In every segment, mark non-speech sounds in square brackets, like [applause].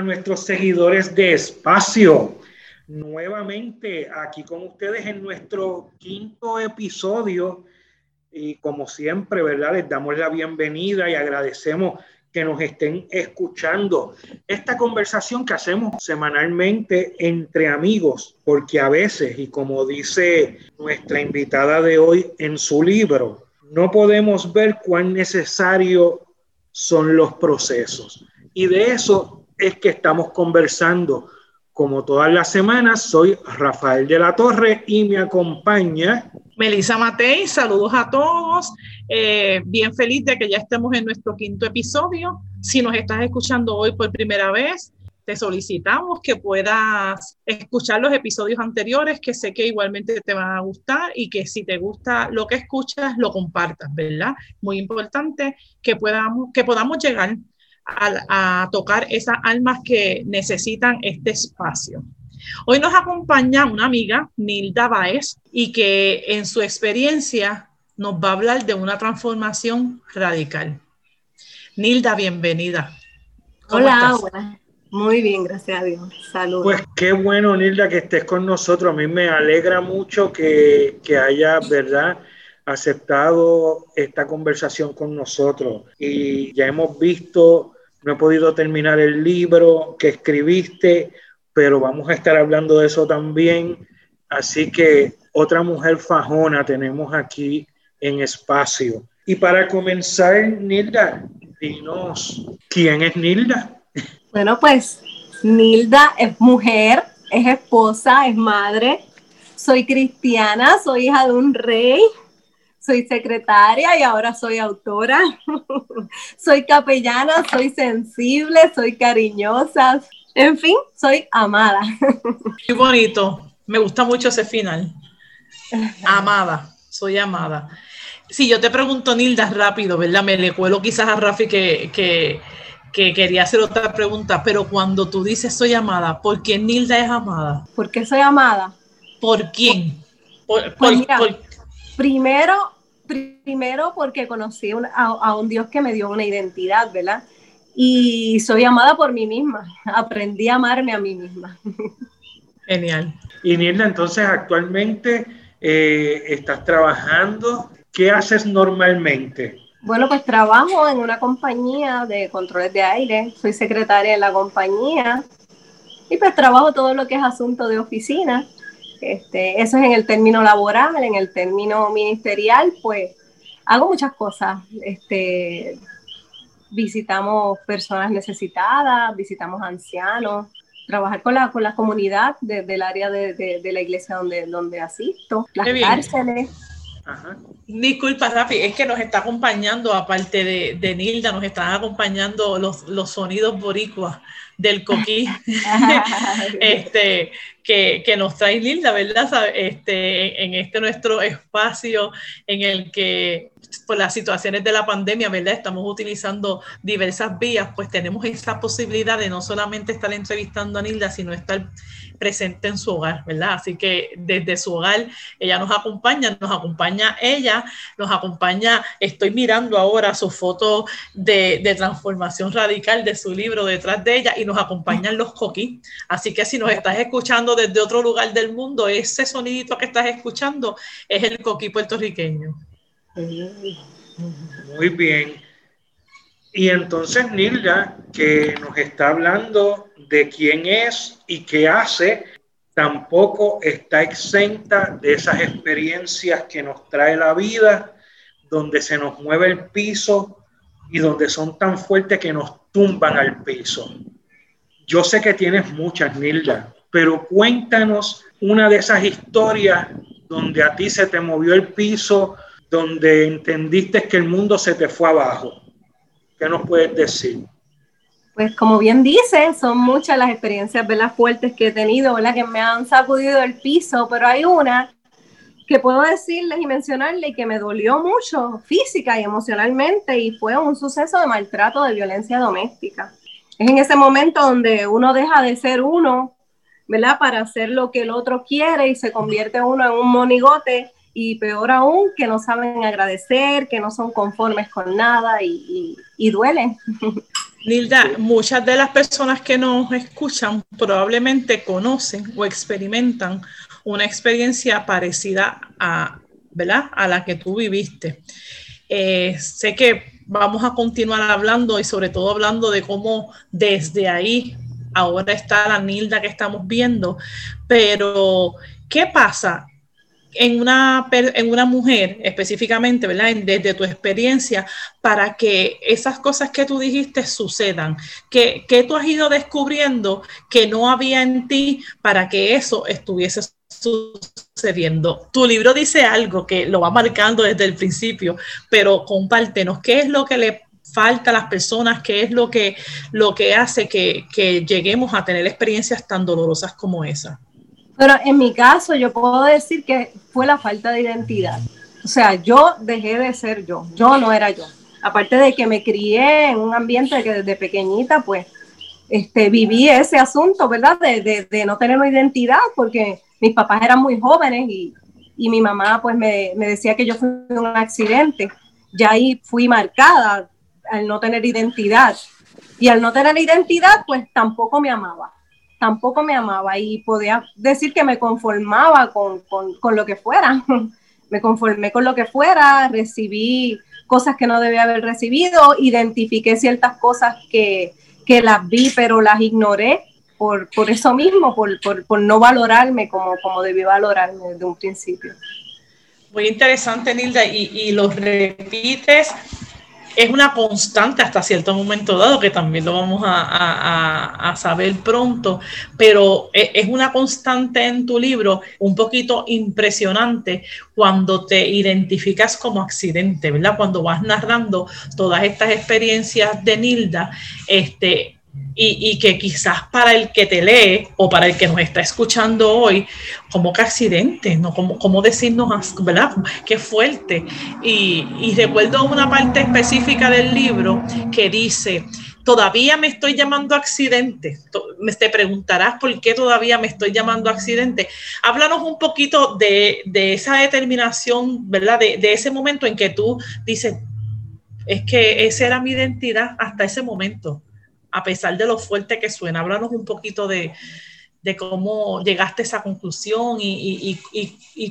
A nuestros seguidores de Espacio. Nuevamente aquí con ustedes en nuestro quinto episodio. Y como siempre, ¿verdad? Les damos la bienvenida y agradecemos que nos estén escuchando. Esta conversación que hacemos semanalmente entre amigos, porque a veces, y como dice nuestra invitada de hoy en su libro, no podemos ver cuán necesario son los procesos. Y de eso es que estamos conversando. Como todas las semanas, soy Rafael de la Torre y me acompaña Melissa Matei, saludos a todos. Eh, bien feliz de que ya estemos en nuestro quinto episodio. Si nos estás escuchando hoy por primera vez, te solicitamos que puedas escuchar los episodios anteriores, que sé que igualmente te van a gustar y que si te gusta lo que escuchas, lo compartas, ¿verdad? Muy importante que podamos, que podamos llegar a, a tocar esas almas que necesitan este espacio. Hoy nos acompaña una amiga, Nilda Baez, y que en su experiencia nos va a hablar de una transformación radical. Nilda, bienvenida. Hola, buenas. Muy bien, gracias a Dios. Saludos. Pues qué bueno, Nilda, que estés con nosotros. A mí me alegra mucho que, que haya, ¿verdad? aceptado esta conversación con nosotros y ya hemos visto, no he podido terminar el libro que escribiste, pero vamos a estar hablando de eso también. Así que otra mujer fajona tenemos aquí en espacio. Y para comenzar, Nilda, dinos, ¿quién es Nilda? Bueno, pues Nilda es mujer, es esposa, es madre. Soy cristiana, soy hija de un rey, soy secretaria y ahora soy autora. [laughs] soy capellana, soy sensible, soy cariñosa, en fin, soy amada. [laughs] Qué bonito. Me gusta mucho ese final. [laughs] Amada, soy amada. Si yo te pregunto, Nilda, rápido, ¿verdad? Me le cuelo quizás a Rafi que, que, que, quería hacer otra pregunta, pero cuando tú dices soy amada, ¿por qué Nilda es amada? ¿Por qué soy amada? ¿Por quién? Por, pues mira, por... Primero, primero porque conocí a, a un Dios que me dio una identidad, ¿verdad? y soy amada por mí misma. [laughs] Aprendí a amarme a mí misma. Genial. Y Nilda, entonces actualmente eh, estás trabajando. ¿Qué haces normalmente? Bueno, pues trabajo en una compañía de controles de aire. Soy secretaria de la compañía y pues trabajo todo lo que es asunto de oficina. Este, eso es en el término laboral, en el término ministerial, pues hago muchas cosas. Este, visitamos personas necesitadas, visitamos ancianos, trabajar con la, con la comunidad del área de, de, la iglesia donde, donde asisto, las cárceles. Disculpa, Rafi, es que nos está acompañando, aparte de, de Nilda, nos están acompañando los, los sonidos boricuas del coquí [laughs] [laughs] este, que, que, nos trae Nilda, ¿verdad? Este, en este nuestro espacio en el que por las situaciones de la pandemia, ¿verdad? Estamos utilizando diversas vías, pues tenemos esa posibilidad de no solamente estar entrevistando a Nilda, sino estar presente en su hogar, ¿verdad? Así que desde su hogar ella nos acompaña, nos acompaña ella, nos acompaña, estoy mirando ahora su foto de, de transformación radical de su libro detrás de ella y nos acompañan los coquí. Así que si nos estás escuchando desde otro lugar del mundo, ese sonidito que estás escuchando es el coquí puertorriqueño. Muy bien. Y entonces Nilda, que nos está hablando de quién es y qué hace, tampoco está exenta de esas experiencias que nos trae la vida, donde se nos mueve el piso y donde son tan fuertes que nos tumban al piso. Yo sé que tienes muchas, Nilda, pero cuéntanos una de esas historias donde a ti se te movió el piso donde entendiste que el mundo se te fue abajo? ¿Qué nos puedes decir? Pues como bien dice, son muchas las experiencias ¿verdad? fuertes que he tenido, ¿verdad? que me han sacudido el piso, pero hay una que puedo decirles y mencionarle que me dolió mucho física y emocionalmente y fue un suceso de maltrato, de violencia doméstica. Es en ese momento donde uno deja de ser uno, ¿verdad? Para hacer lo que el otro quiere y se convierte uno en un monigote y peor aún, que no saben agradecer, que no son conformes con nada y, y, duelen. [laughs] Nilda, muchas de las personas que nos escuchan probablemente conocen o experimentan una experiencia parecida a, ¿verdad? a la que tú viviste. Eh, sé que vamos a continuar hablando y sobre todo hablando de cómo desde ahí ahora está la Nilda que estamos viendo, pero ¿qué pasa en una, en una mujer específicamente, ¿verdad? Desde tu experiencia, para que esas cosas que tú dijiste sucedan, que tú has ido descubriendo que no había en ti para que eso estuviese sucediendo. Tu libro dice algo que lo va marcando desde el principio, pero compártenos, ¿qué es lo que le falta a las personas? ¿Qué es lo que, lo que hace que, que lleguemos a tener experiencias tan dolorosas como esa? Pero en mi caso yo puedo decir que fue la falta de identidad. O sea, yo dejé de ser yo, yo no era yo. Aparte de que me crié en un ambiente que desde pequeñita, pues, este, viví ese asunto, ¿verdad? De, de, no tener una identidad, porque mis papás eran muy jóvenes y, y mi mamá, pues, me, me, decía que yo fui un accidente. Ya ahí fui marcada al no tener identidad. Y al no tener identidad, pues, tampoco me amaba tampoco me amaba y podía decir que me conformaba con, lo que fuera. [laughs] me conformé con lo que fuera, recibí cosas que no debía haber recibido, identifiqué ciertas cosas que, las vi pero las ignoré por, eso mismo, por, no valorarme como, como debí valorarme desde un principio. Muy interesante, Nilda, y, y lo repites es una constante hasta cierto momento dado, que también lo vamos a, saber pronto, pero e, es una constante en tu libro un poquito impresionante cuando te identificas como accidente, ¿verdad? Cuando vas narrando todas estas experiencias de Nilda, este, y, que quizás para el que te lee o para el que nos está escuchando hoy, como que accidente, ¿no? Como, como decirnos, ¿verdad? Qué fuerte. Y, y recuerdo una parte específica del libro que dice, todavía me estoy llamando accidente. Te preguntarás por qué todavía me estoy llamando accidente. Háblanos un poquito de, de esa determinación, ¿verdad? De, de, ese momento en que tú dices, es que esa era mi identidad hasta ese momento a pesar de lo fuerte que suena. Háblanos un poquito de, cómo llegaste a esa conclusión y,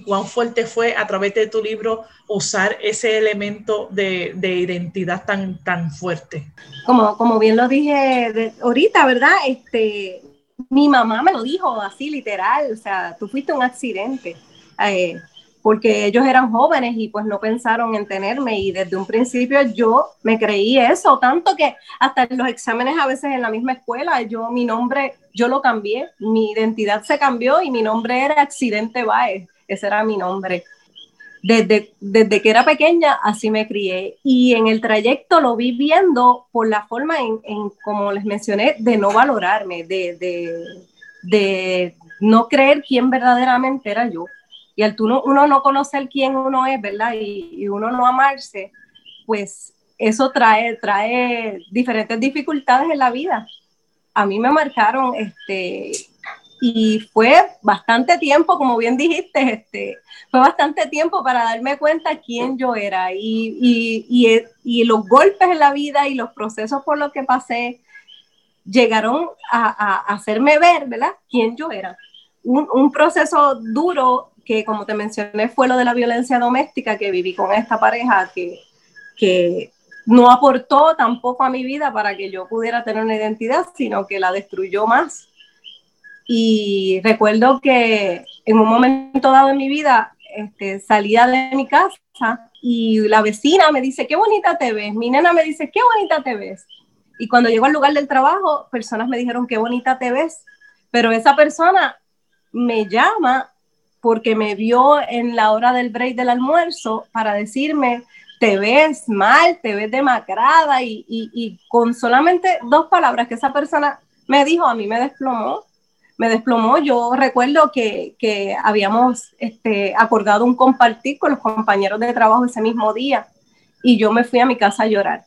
cuán fuerte fue a través de tu libro usar ese elemento de, identidad tan, tan fuerte. Como, como bien lo dije ahorita, ¿verdad? Este, mi mamá me lo dijo así literal, o sea, tú fuiste un accidente. Eh, porque ellos eran jóvenes y pues no pensaron en tenerme. Y desde un principio yo me creí eso, tanto que hasta en los exámenes a veces en la misma escuela, yo mi nombre, yo lo cambié, mi identidad se cambió y mi nombre era Accidente Baez, ese era mi nombre. Desde, desde que era pequeña así me crié. Y en el trayecto lo vi viendo por la forma en, en como les mencioné, de no valorarme, de, de, de no creer quién verdaderamente era yo y al uno no conocer quién uno es, ¿verdad? Y, uno no amarse, pues eso trae, trae diferentes dificultades en la vida. A mí me marcaron, este, y fue bastante tiempo, como bien dijiste, este, fue bastante tiempo para darme cuenta quién yo era y, y, y, los golpes en la vida y los procesos por los que pasé llegaron a, hacerme ver, ¿verdad?, quién yo era. Un, proceso duro que como te mencioné fue lo de la violencia doméstica que viví con esta pareja que, que no aportó tampoco a mi vida para que yo pudiera tener una identidad, sino que la destruyó más. Y recuerdo que en un momento dado en mi vida este, salía de mi casa y la vecina me dice, qué bonita te ves. Mi nena me dice, qué bonita te ves. Y cuando llego al lugar del trabajo, personas me dijeron, qué bonita te ves. Pero esa persona me llama porque me vio en la hora del break del almuerzo para decirme te ves mal, te ves demacrada y, y, con solamente dos palabras que esa persona me dijo, a mí me desplomó, me desplomó. Yo recuerdo que, que habíamos este, acordado un compartir con los compañeros de trabajo ese mismo día y yo me fui a mi casa a llorar.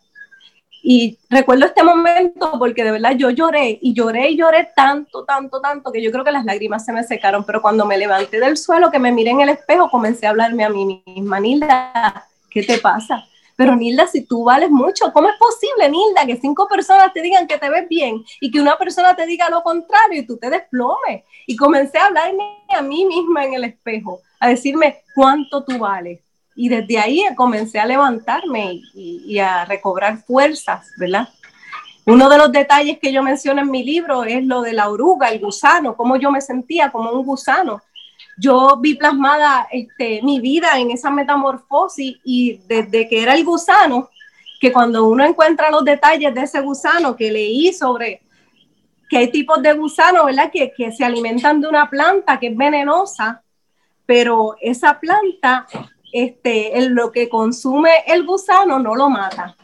Y recuerdo este momento porque de verdad yo lloré y lloré y lloré tanto, tanto, tanto que yo creo que las lágrimas se me secaron, pero cuando me levanté del suelo, que me miré en el espejo, comencé a hablarme a mí misma, Nilda, ¿qué te pasa? Pero Nilda, si tú vales mucho, ¿cómo es posible, Nilda, que cinco personas te digan que te ves bien y que una persona te diga lo contrario y tú te desplomes? Y comencé a hablarme a mí misma en el espejo, a decirme cuánto tú vales y desde ahí comencé a levantarme y, a recobrar fuerzas, ¿verdad? Uno de los detalles que yo menciono en mi libro es lo de la oruga, el gusano, cómo yo me sentía como un gusano. Yo vi plasmada este, mi vida en esa metamorfosis y desde que era el gusano, que cuando uno encuentra los detalles de ese gusano que leí sobre que hay tipos de gusanos, ¿verdad? Que, que se alimentan de una planta que es venenosa, pero esa planta este, lo que consume el gusano no lo mata,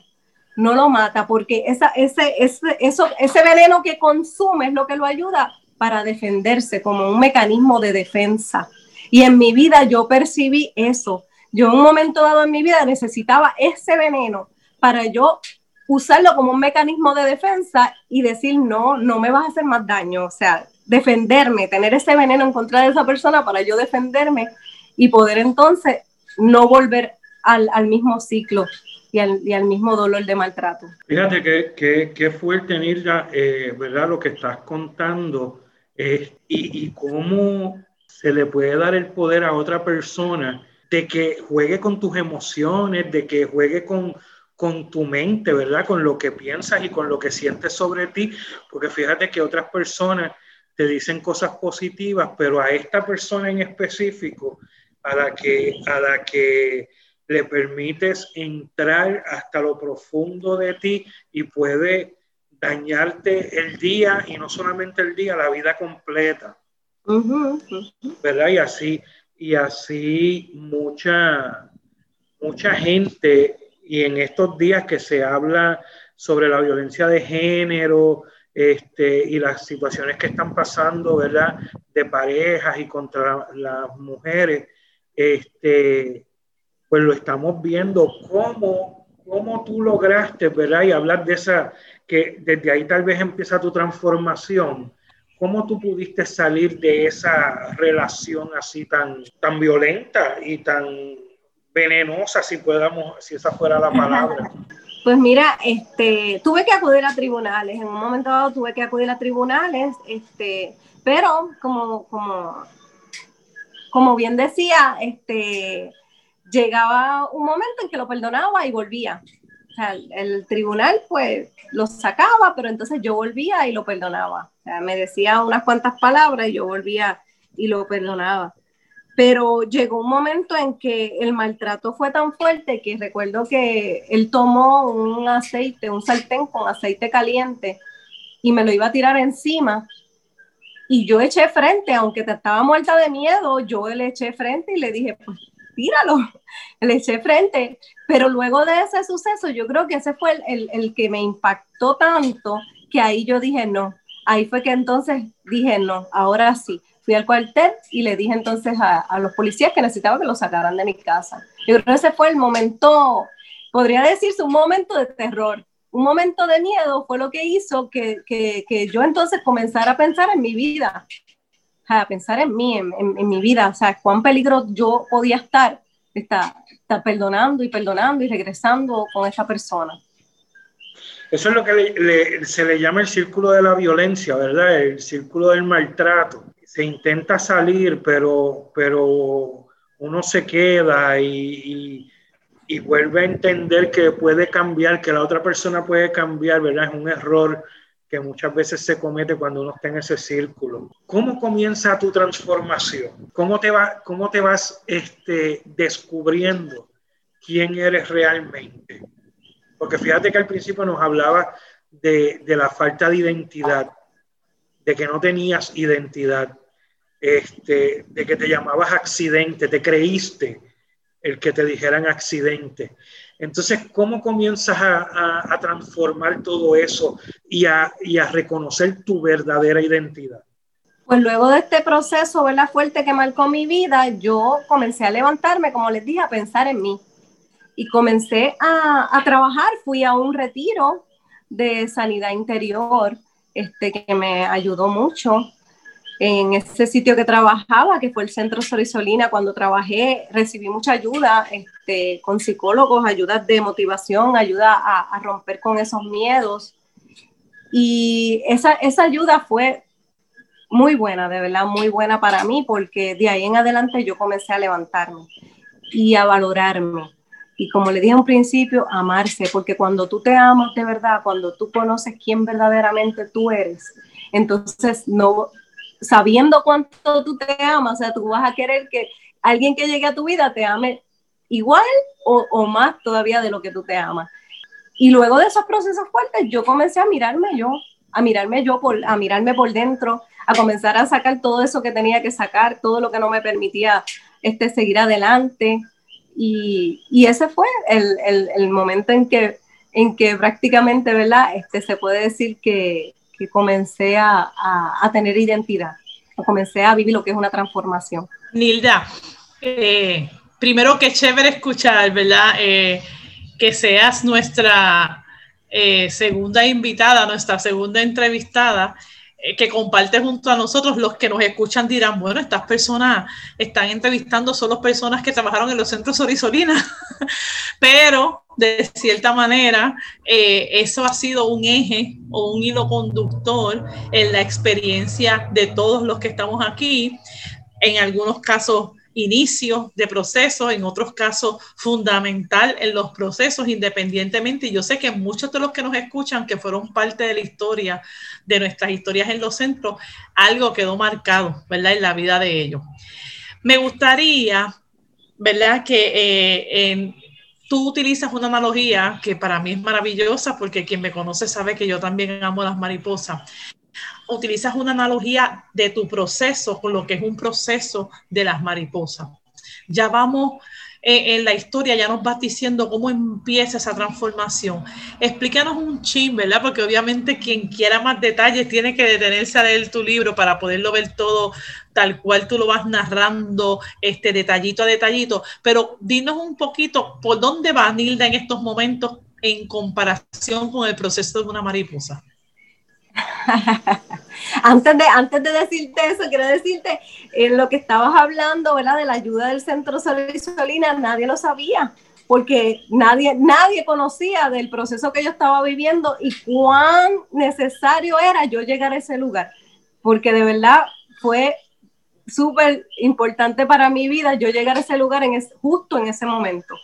no lo mata, porque esa, ese, ese, eso, ese veneno que consume es lo que lo ayuda para defenderse como un mecanismo de defensa. Y en mi vida yo percibí eso. Yo en un momento dado en mi vida necesitaba ese veneno para yo usarlo como un mecanismo de defensa y decir, no, no me vas a hacer más daño. O sea, defenderme, tener ese veneno en contra de esa persona para yo defenderme y poder entonces no volver al, mismo ciclo y al, mismo dolor de maltrato. Fíjate que, que, fuerte, Nilda, eh, ¿verdad? Lo que estás contando y, y cómo se le puede dar el poder a otra persona de que juegue con tus emociones, de que juegue con, con tu mente, ¿verdad? Con lo que piensas y con lo que sientes sobre ti, porque fíjate que otras personas te dicen cosas positivas, pero a esta persona en específico a la que, a la que le permites entrar hasta lo profundo de ti y puede dañarte el día y no solamente el día, la vida completa. ¿Verdad? Y así, y así mucha, mucha gente, y en estos días que se habla sobre la violencia de género, este, y las situaciones que están pasando, ¿verdad? De parejas y contra las mujeres, este, pues lo estamos viendo cómo, cómo tú lograste, ¿verdad? Y hablar de esa, que desde ahí tal vez empieza tu transformación. ¿Cómo tú pudiste salir de esa relación así tan, tan violenta y tan venenosa, si podamos, si esa fuera la palabra? [laughs] Pues mira, este, tuve que acudir a tribunales, en un momento dado tuve que acudir a tribunales, este, pero como, como como bien decía, este, llegaba un momento en que lo perdonaba y volvía. O sea, el, tribunal pues lo sacaba, pero entonces yo volvía y lo perdonaba. O sea, me decía unas cuantas palabras y yo volvía y lo perdonaba. Pero llegó un momento en que el maltrato fue tan fuerte que recuerdo que él tomó un aceite, un sartén con aceite caliente y me lo iba a tirar encima y yo eché frente, aunque estaba muerta de miedo, yo le eché frente y le dije, pues tíralo, [laughs] le eché frente. Pero luego de ese suceso, yo creo que ese fue el, el, que me impactó tanto que ahí yo dije no. Ahí fue que entonces dije no, ahora sí. Fui al cuartel y le dije entonces a, a los policías que necesitaba que lo sacaran de mi casa. Yo creo que ese fue el momento, podría decirse un momento de terror, un momento de miedo fue lo que hizo que, yo entonces comenzara a pensar en mi vida, a pensar en mí, en, mi vida, o sea, cuán peligro yo podía estar, estar, perdonando y perdonando y regresando con esa persona. Eso es lo que se le llama el círculo de la violencia, ¿verdad? El círculo del maltrato. Se intenta salir, pero, pero uno se queda y y vuelve a entender que puede cambiar, que la otra persona puede cambiar, ¿verdad? Es un error que muchas veces se comete cuando uno está en ese círculo. ¿Cómo comienza tu transformación? ¿Cómo te, va, cómo te vas este, descubriendo quién eres realmente? Porque fíjate que al principio nos hablaba de, de la falta de identidad, de que no tenías identidad, este, de que te llamabas accidente, te creíste el que te dijeran accidente. Entonces, ¿cómo comienzas a, transformar todo eso y a, reconocer tu verdadera identidad? Pues luego de este proceso, ¿verdad? Fuerte que marcó mi vida, yo comencé a levantarme, como les dije, a pensar en mí. Y comencé a, a trabajar, fui a un retiro de sanidad interior, este, que me ayudó mucho en ese sitio que trabajaba, que fue el Centro Sorisolina, cuando trabajé recibí mucha ayuda este, con psicólogos, ayudas de motivación, ayuda a, romper con esos miedos. Y esa, esa ayuda fue muy buena, de verdad, muy buena para mí, porque de ahí en adelante yo comencé a levantarme y a valorarme. Y como le dije un principio, amarse, porque cuando tú te amas de verdad, cuando tú conoces quién verdaderamente tú eres, entonces no, sabiendo cuánto tú te amas, o sea, tú vas a querer que alguien que llegue a tu vida te ame igual o, más todavía de lo que tú te amas. Y luego de esos procesos fuertes, yo comencé a mirarme yo, a mirarme yo, por, a mirarme por dentro, a comenzar a sacar todo eso que tenía que sacar, todo lo que no me permitía este, seguir adelante. Y, ese fue el, el, el, momento en que, en que prácticamente, ¿verdad? Este, se puede decir que, que comencé a, a, tener identidad, comencé a vivir lo que es una transformación. Nilda, eh, primero que chévere escuchar, ¿verdad? Eh, que seas nuestra eh, segunda invitada, nuestra segunda entrevistada que comparte junto a nosotros, los que nos escuchan dirán, bueno, estas personas están entrevistando solo personas que trabajaron en los centros Orisolina, [laughs] pero de cierta manera, eh, eso ha sido un eje o un hilo conductor en la experiencia de todos los que estamos aquí. En algunos casos, inicio de procesos, en otros casos, fundamental en los procesos, independientemente. Y yo sé que muchos de los que nos escuchan, que fueron parte de la historia, de nuestras historias en los centros, algo quedó marcado, ¿verdad?, en la vida de ellos. Me gustaría, ¿verdad?, que eh, tú utilizas una analogía que para mí es maravillosa porque quien me conoce sabe que yo también amo las mariposas. Utilizas una analogía de tu proceso con lo que es un proceso de las mariposas. Ya vamos en la historia ya nos vas diciendo cómo empieza esa transformación. Explícanos un chin, ¿verdad? Porque obviamente quien quiera más detalles tiene que detenerse a leer tu libro para poderlo ver todo tal cual tú lo vas narrando, este detallito a detallito. Pero dinos un poquito por dónde va Nilda en estos momentos en comparación con el proceso de una mariposa. [laughs] antes, de, antes de decirte eso, quiero decirte, en lo que estabas hablando, ¿verdad? De la ayuda del Centro Solina, nadie lo sabía, porque nadie, nadie conocía del proceso que yo estaba viviendo y cuán necesario era yo llegar a ese lugar, porque de verdad fue súper importante para mi vida yo llegar a ese lugar en justo en ese momento.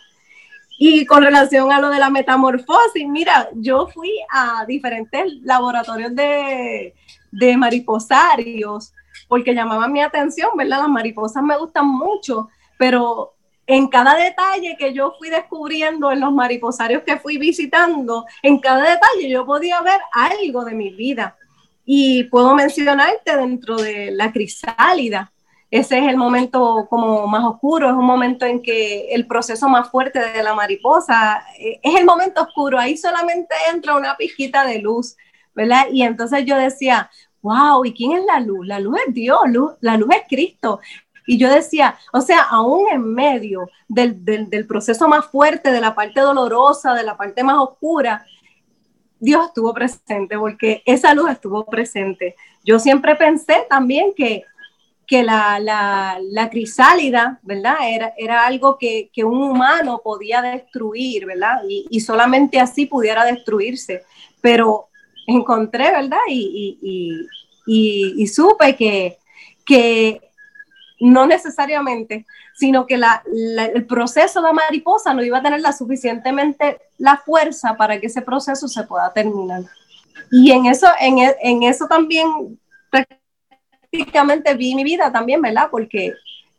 Y con relación a lo de la metamorfosis, mira, yo fui a diferentes laboratorios de, de mariposarios porque llamaban mi atención, ¿verdad? Las mariposas me gustan mucho, pero en cada detalle que yo fui descubriendo en los mariposarios que fui visitando, en cada detalle yo podía ver algo de mi vida. Y puedo mencionarte dentro de la crisálida, ese es el momento como más oscuro, es un momento en que el proceso más fuerte de la mariposa eh, es el momento oscuro, ahí solamente entra una pijita de luz, ¿verdad? Y entonces yo decía, wow, ¿y quién es la luz? La luz es Dios, la luz es Cristo. Y yo decía, o sea, aún en medio del, del proceso más fuerte, de la parte dolorosa, de la parte más oscura, Dios estuvo presente porque esa luz estuvo presente. Yo siempre pensé también que que la, la, crisálida, ¿verdad? Era, era algo que, un humano podía destruir, ¿verdad? Y, solamente así pudiera destruirse. Pero encontré, ¿verdad? Y, y supe que, que no necesariamente, sino que el proceso de mariposa no iba a tener la suficientemente la fuerza para que ese proceso se pueda terminar. Y en eso, en, en eso también prácticamente vi mi vida también, ¿verdad? Porque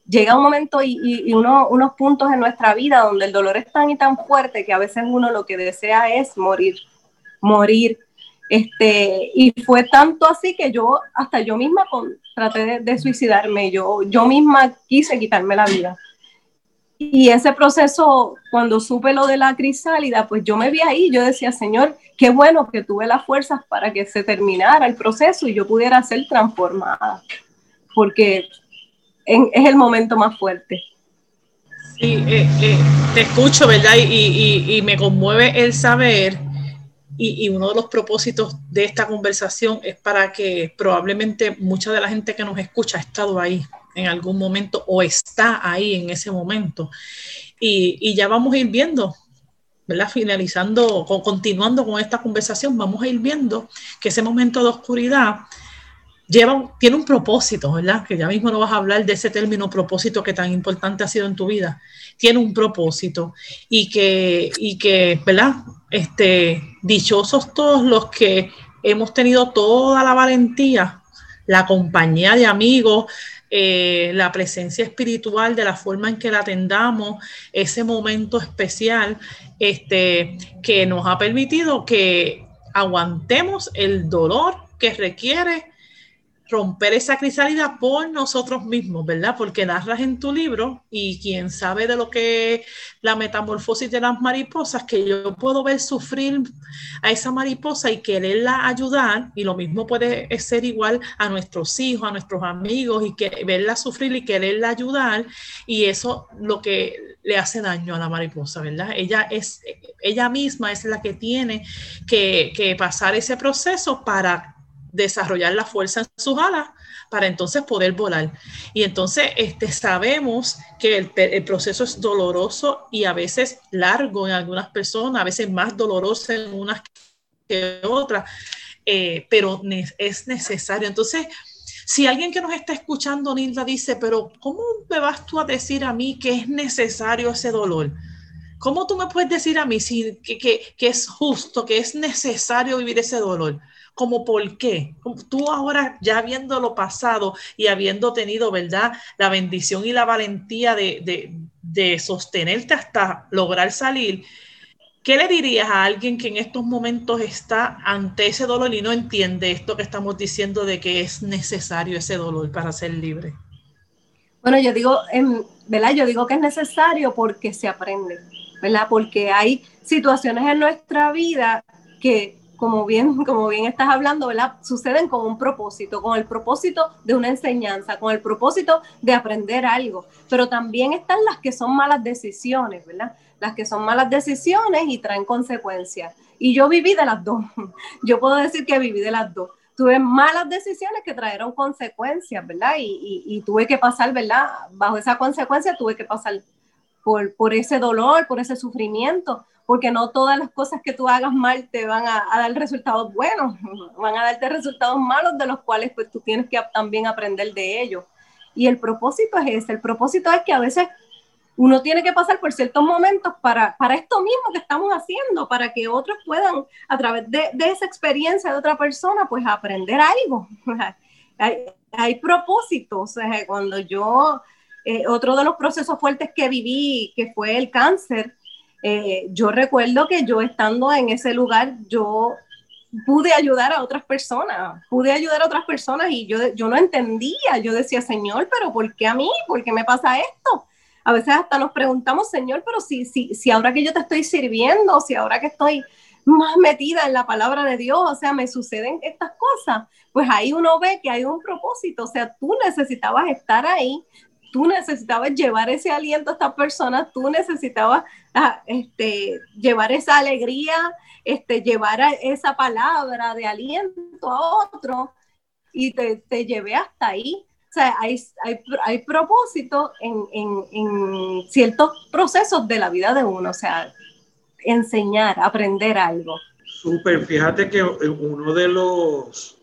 llega un momento y, unos puntos en nuestra vida donde el dolor es tan y tan fuerte que a veces uno lo que desea es morir, morir. Este, y fue tanto así que yo, hasta yo misma traté de, suicidarme, yo, yo misma quise quitarme la vida. Y ese proceso, cuando supe lo de la crisálida, pues yo me vi ahí, yo decía, Señor, qué bueno que tuve las fuerzas para que se terminara el proceso y yo pudiera ser transformada, porque es el momento más fuerte. Sí, eh, eh, te escucho, ¿verdad? Y, me conmueve el saber, y, uno de los propósitos de esta conversación es para que probablemente mucha de la gente que nos escucha ha estado ahí en algún momento o está ahí en ese momento. Y, ya vamos a ir viendo, ¿verdad? Finalizando, continuando con esta conversación, vamos a ir viendo que ese momento de oscuridad lleva, tiene un propósito, ¿verdad? Que ya mismo no vas a hablar de ese término propósito que tan importante ha sido en tu vida. Tiene un propósito y que, y que ¿verdad? Este, dichosos todos los que hemos tenido toda la valentía, la compañía de amigos, eh, la presencia espiritual, de la forma en que la atendamos, ese momento especial este, que nos ha permitido que aguantemos el dolor que requiere romper esa crisálida por nosotros mismos, ¿verdad? Porque narras en tu libro y quien sabe de lo que es la metamorfosis de las mariposas, que yo puedo ver sufrir a esa mariposa y quererla ayudar, y lo mismo puede ser igual a nuestros hijos, a nuestros amigos, y que verla sufrir y quererla ayudar, y eso lo que le hace daño a la mariposa, ¿verdad? Ella es, ella misma es la que tiene que, que pasar ese proceso para desarrollar la fuerza en sus alas para entonces poder volar. Y entonces este, sabemos que el, proceso es doloroso y a veces largo en algunas personas, a veces más doloroso en unas que otras, eh, pero es necesario. Entonces, si alguien que nos está escuchando, Nilda, dice, pero ¿cómo me vas tú a decir a mí que es necesario ese dolor? ¿Cómo tú me puedes decir a mí si, que, que es justo, que es necesario vivir ese dolor? Como por qué. Tú ahora ya habiéndolo pasado y habiendo tenido, ¿verdad? La bendición y la valentía de, sostenerte hasta lograr salir, ¿qué le dirías a alguien que en estos momentos está ante ese dolor y no entiende esto que estamos diciendo de que es necesario ese dolor para ser libre? Bueno, yo digo, ¿verdad? Yo digo que es necesario porque se aprende, ¿verdad? Porque hay situaciones en nuestra vida que como bien, [laughs] como bien estás hablando, ¿verdad? Suceden con un propósito, con el propósito de una enseñanza, con el propósito de aprender algo. Pero también están las que son malas decisiones, ¿verdad? Las que son malas decisiones y traen consecuencias. Y yo viví de las dos. [laughs] Yo puedo decir que viví de las dos. Tuve malas decisiones que trajeron consecuencias, ¿verdad? Y, y, tuve que pasar, ¿verdad? Bajo esa consecuencia tuve que pasar por, por ese dolor, por ese sufrimiento porque no todas las cosas que tú hagas mal te van a, dar resultados buenos, [laughs] van a darte resultados malos de los cuales pues tú tienes que también aprender de ellos. Y el propósito es ese, el propósito es que a veces uno tiene que pasar por ciertos momentos para, para esto mismo que estamos haciendo, para que otros puedan, a través de, esa experiencia de otra persona, pues aprender algo. [laughs] hay, hay propósitos. cuando yo, eh, otro de los procesos fuertes que viví, que fue el cáncer, eh, yo recuerdo que yo estando en ese lugar, yo pude ayudar a otras personas, pude ayudar a otras personas y yo, yo no entendía, yo decía, Señor, pero ¿por qué a mí? ¿Por qué me pasa esto? A veces hasta nos preguntamos, Señor, pero si, si, si ahora que yo te estoy sirviendo, si ahora que estoy más metida en la palabra de Dios, o sea, me suceden estas cosas, pues ahí uno ve que hay un propósito, o sea, tú necesitabas estar ahí, tú necesitabas llevar ese aliento a estas personas, tú necesitabas ah, este, llevar esa alegría, este, llevar esa palabra de aliento a otro y te, llevé hasta ahí. O sea, hay, hay, propósito en, en ciertos procesos de la vida de uno, o sea, enseñar, aprender algo. Súper, fíjate que uno de los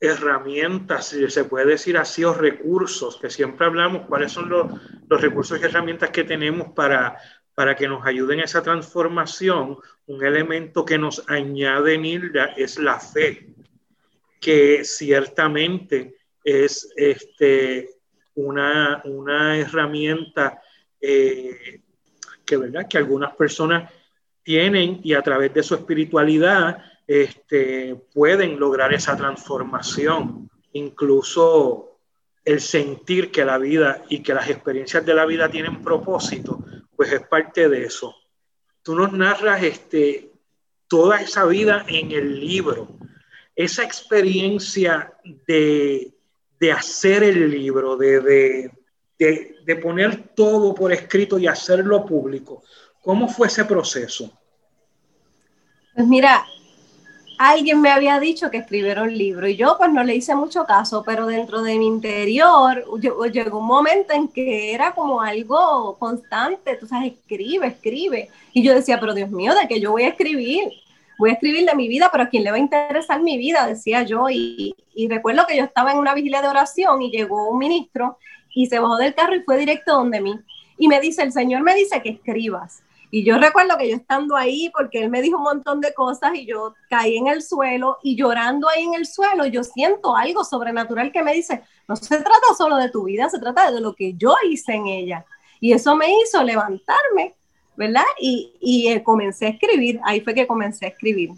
herramientas, si se puede decir así, o recursos, que siempre hablamos, cuáles son los, los recursos y herramientas que tenemos para, para que nos ayuden a esa transformación, un elemento que nos añade Nilda es la fe, que ciertamente es este, una, una herramienta eh, que, ¿verdad? que algunas personas tienen y a través de su espiritualidad este, pueden lograr esa transformación. Incluso el sentir que la vida y que las experiencias de la vida tienen propósito, pues es parte de eso. Tú nos narras este, toda esa vida en el libro, esa experiencia de, hacer el libro, de, de, poner todo por escrito y hacerlo público. ¿Cómo fue ese proceso? Pues mira, alguien me había dicho que escribiera un libro y yo pues no le hice mucho caso, pero dentro de mi interior llegó un momento en que era como algo constante, tú sabes, escribe, escribe. Y yo decía, pero Dios mío, ¿de qué yo voy a escribir? Voy a escribir de mi vida, pero a quién le va a interesar mi vida, decía yo. Y, y recuerdo que yo estaba en una vigilia de oración y llegó un ministro y se bajó del carro y fue directo donde mí. Y me dice, el Señor me dice que escribas. Y yo recuerdo que yo estando ahí, porque él me dijo un montón de cosas y yo caí en el suelo y llorando ahí en el suelo, yo siento algo sobrenatural que me dice, no se trata solo de tu vida, se trata de lo que yo hice en ella. Y eso me hizo levantarme, ¿verdad? Y, y eh, comencé a escribir, ahí fue que comencé a escribir.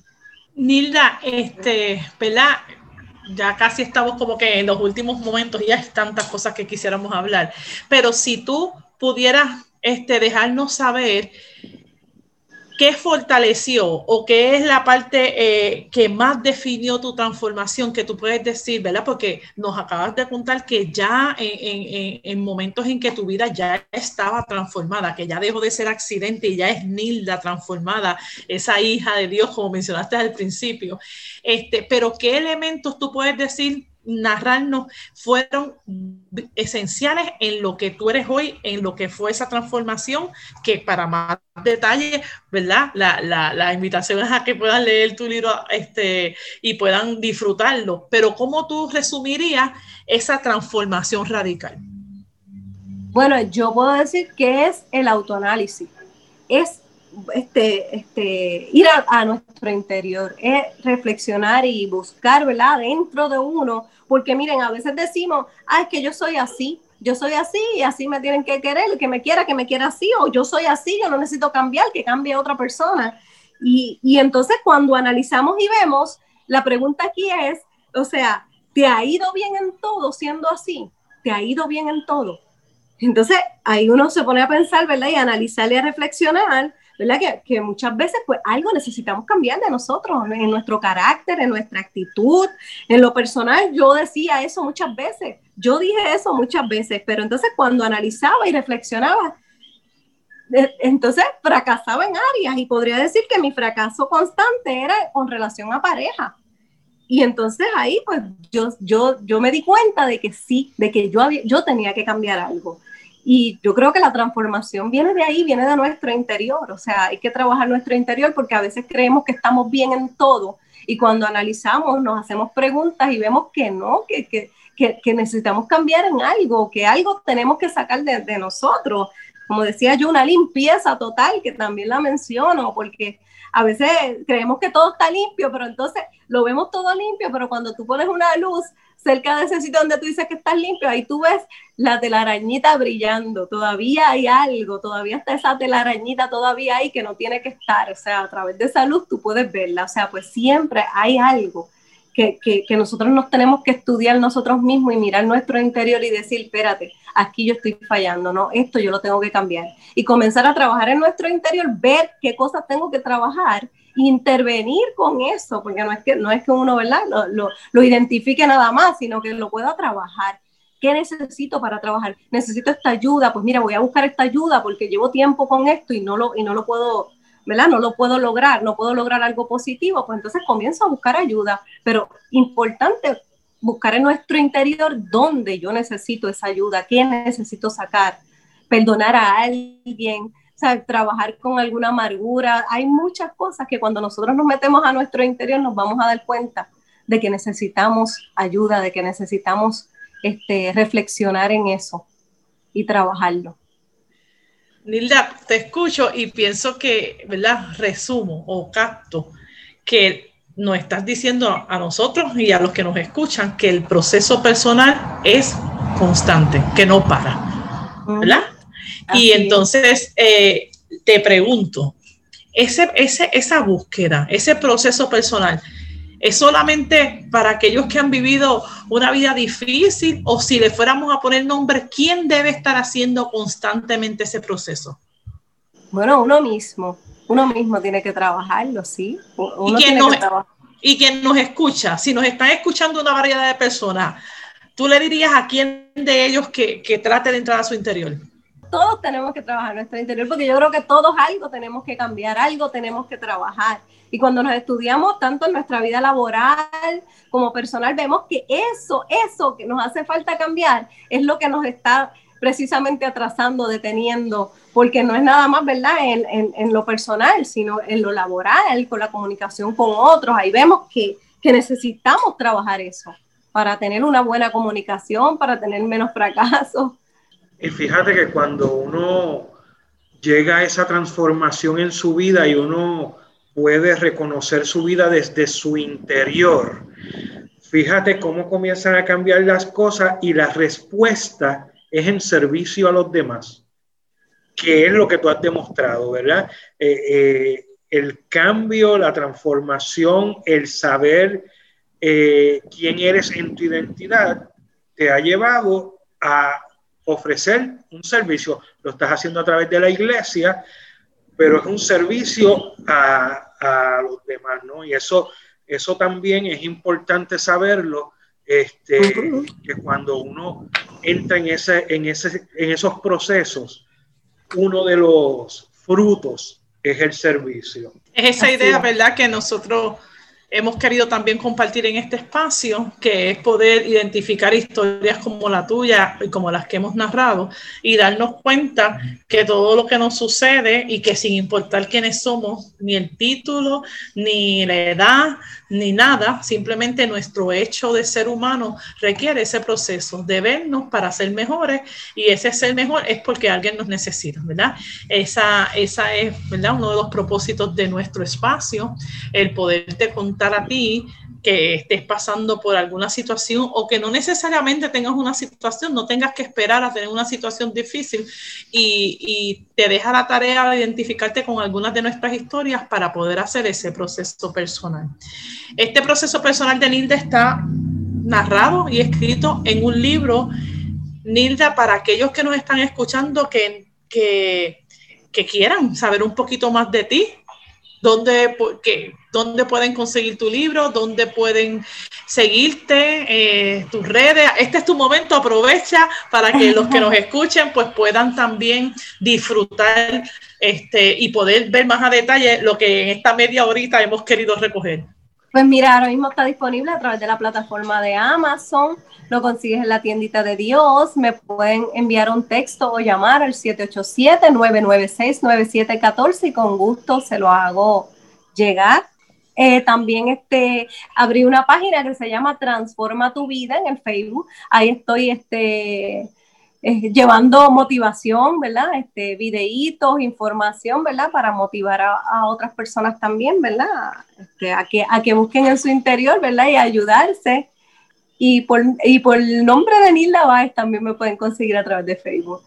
Nilda, este, ¿verdad? Ya casi estamos como que en los últimos momentos, ya hay tantas cosas que quisiéramos hablar, pero si tú pudieras este, dejarnos saber qué fortaleció o qué es la parte eh, que más definió tu transformación, que tú puedes decir, ¿verdad? Porque nos acabas de contar que ya en, momentos en que tu vida ya estaba transformada, que ya dejó de ser accidente y ya es Nilda transformada, esa hija de Dios, como mencionaste al principio. Este, pero ¿qué elementos tú puedes decir narrarnos fueron esenciales en lo que tú eres hoy, en lo que fue esa transformación, que para más detalles, ¿verdad? La, la, invitación es a que puedan leer tu libro este, y puedan disfrutarlo, pero ¿cómo tú resumirías esa transformación radical? Bueno, yo puedo decir que es el autoanálisis, es este, este, ir a, nuestro interior, es reflexionar y buscar, ¿verdad? Dentro de uno, porque miren, a veces decimos, ah, es que yo soy así, yo soy así y así me tienen que querer, que me quiera, que me quiera así, o yo soy así, yo no necesito cambiar, que cambie otra persona. Y, y entonces cuando analizamos y vemos, la pregunta aquí es, o sea, ¿te ha ido bien en todo siendo así? ¿Te ha ido bien en todo? Entonces ahí uno se pone a pensar, ¿verdad? Y a analizar y a reflexionar ¿verdad? Que, que, muchas veces pues algo necesitamos cambiar de nosotros, en nuestro carácter, en nuestra actitud, en lo personal. Yo decía eso muchas veces, yo dije eso muchas veces, pero entonces cuando analizaba y reflexionaba, entonces fracasaba en áreas y podría decir que mi fracaso constante era con relación a pareja. Y entonces ahí pues yo, yo, yo me di cuenta de que sí, de que yo, había, yo tenía que cambiar algo. Y yo creo que la transformación viene de ahí, viene de nuestro interior. O sea, hay que trabajar nuestro interior porque a veces creemos que estamos bien en todo y cuando analizamos nos hacemos preguntas y vemos que no, que, que, que, necesitamos cambiar en algo, que algo tenemos que sacar de, de nosotros. Como decía yo, una limpieza total, que también la menciono, porque a veces creemos que todo está limpio, pero entonces lo vemos todo limpio, pero cuando tú pones una luz cerca de ese sitio donde tú dices que estás limpio, ahí tú ves la telarañita brillando, todavía hay algo, todavía está esa telarañita todavía ahí que no tiene que estar, o sea, a través de esa luz tú puedes verla, o sea, pues siempre hay algo que, que, que nosotros nos tenemos que estudiar nosotros mismos y mirar nuestro interior y decir, espérate, aquí yo estoy fallando, no, esto yo lo tengo que cambiar. Y comenzar a trabajar en nuestro interior, ver qué cosas tengo que trabajar intervenir con eso, porque no es que, no es que uno, ¿verdad? Lo, lo, identifique nada más, sino que lo pueda trabajar. ¿Qué necesito para trabajar? Necesito esta ayuda, pues mira, voy a buscar esta ayuda porque llevo tiempo con esto y no lo, y no lo puedo, ¿verdad? No lo puedo lograr, no puedo lograr algo positivo, pues entonces comienzo a buscar ayuda, pero importante buscar en nuestro interior dónde yo necesito esa ayuda, qué necesito sacar, perdonar a alguien, trabajar con alguna amargura. Hay muchas cosas que cuando nosotros nos metemos a nuestro interior nos vamos a dar cuenta de que necesitamos ayuda, de que necesitamos este, reflexionar en eso y trabajarlo. Nilda, te escucho y pienso que, ¿verdad? Resumo o capto que nos estás diciendo a nosotros y a los que nos escuchan que el proceso personal es constante, que no para, ¿verdad? Y entonces eh, te pregunto, ese, ese, esa búsqueda, ese proceso personal, ¿Es solamente para aquellos que han vivido una vida difícil o si le fuéramos a poner nombre, quién debe estar haciendo constantemente ese proceso? Bueno, uno mismo, uno mismo tiene que trabajarlo, sí. ¿Y, quién nos, y quien nos escucha, si nos están escuchando una variedad de personas, ¿tú le dirías a quién de ellos que, que trate de entrar a su interior? Todos tenemos que trabajar nuestro interior, porque yo creo que todos algo tenemos que cambiar, algo tenemos que trabajar. Y cuando nos estudiamos tanto en nuestra vida laboral como personal, vemos que eso, eso que nos hace falta cambiar es lo que nos está precisamente atrasando, deteniendo, porque no es nada más, ¿verdad?, en, en, lo personal, sino en lo laboral, con la comunicación con otros. Ahí vemos que, que necesitamos trabajar eso para tener una buena comunicación, para tener menos fracasos. Y fíjate que cuando uno llega a esa transformación en su vida y uno puede reconocer su vida desde su interior. Fíjate cómo comienzan a cambiar las cosas y la respuesta es en servicio a los demás, que es lo que tú has demostrado, ¿verdad? Eh, eh, el cambio, la transformación, el saber eh, quién eres en tu identidad, te ha llevado a ofrecer un servicio. Lo estás haciendo a través de la iglesia, pero es un servicio a, a los demás, ¿no? Y eso, eso también es importante saberlo, este, que cuando uno entra en, ese, en, ese, en esos procesos, uno de los frutos es el servicio. Es esa idea, ¿verdad? Que nosotros hemos querido también compartir en este espacio, que es poder identificar historias como la tuya y como las que hemos narrado y darnos cuenta que todo lo que nos sucede y que sin importar quiénes somos, ni el título, ni la edad, ni nada, simplemente nuestro hecho de ser humano requiere ese proceso de vernos para ser mejores y ese ser mejor es porque alguien nos necesita, ¿verdad? Esa, esa es, ¿verdad? Uno de los propósitos de nuestro espacio, el poderte contar a ti que estés pasando por alguna situación o que no necesariamente tengas una situación, no tengas que esperar a tener una situación difícil y, te deja la tarea de identificarte con algunas de nuestras historias para poder hacer ese proceso personal. Este proceso personal de Nilda está narrado y escrito en un libro, Nilda, para aquellos que nos están escuchando que, que quieran saber un poquito más de ti, ¿Dónde, ¿Dónde pueden conseguir tu libro? ¿Dónde pueden seguirte? Eh, tus redes. Este es tu momento, aprovecha para que los que nos [laughs] escuchen pues puedan también disfrutar este, y poder ver más a detalle lo que en esta media horita hemos querido recoger. Pues mira, ahora mismo está disponible a través de la plataforma de Amazon lo consigues en la tiendita de Dios, me pueden enviar un texto o llamar al 787-996-9714 y con gusto se lo hago llegar. Eh, también este, abrí una página que se llama Transforma tu vida en el Facebook. Ahí estoy este, eh, llevando motivación, ¿verdad? Este, videitos, información, ¿verdad? Para motivar a, otras personas también, ¿verdad? Este, a, que, a que busquen en su interior, ¿verdad? Y ayudarse y por, y por el nombre de Nilda Báez también me pueden conseguir a través de Facebook.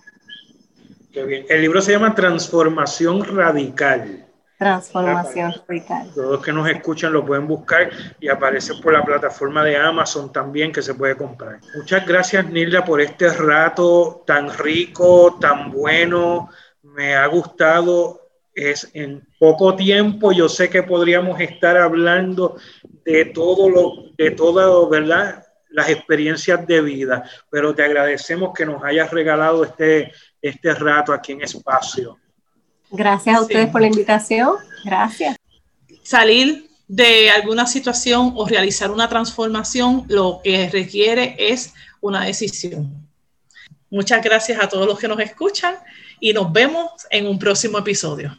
Qué bien. El libro se llama Transformación Radical. Transformación Radical. Todos los que nos escuchan lo pueden buscar y aparece por la plataforma de Amazon también que se puede comprar. Muchas gracias Nilda por este rato tan rico, tan bueno. Me ha gustado es en poco tiempo yo sé que podríamos estar hablando de todo lo de todo verdad las experiencias de vida, pero te agradecemos que nos hayas regalado este, este rato aquí en Espacio. Gracias a ustedes por la invitación. Gracias. Salir de alguna situación o realizar una transformación, lo que requiere es una decisión. Muchas gracias a todos los que nos escuchan y nos vemos en un próximo episodio.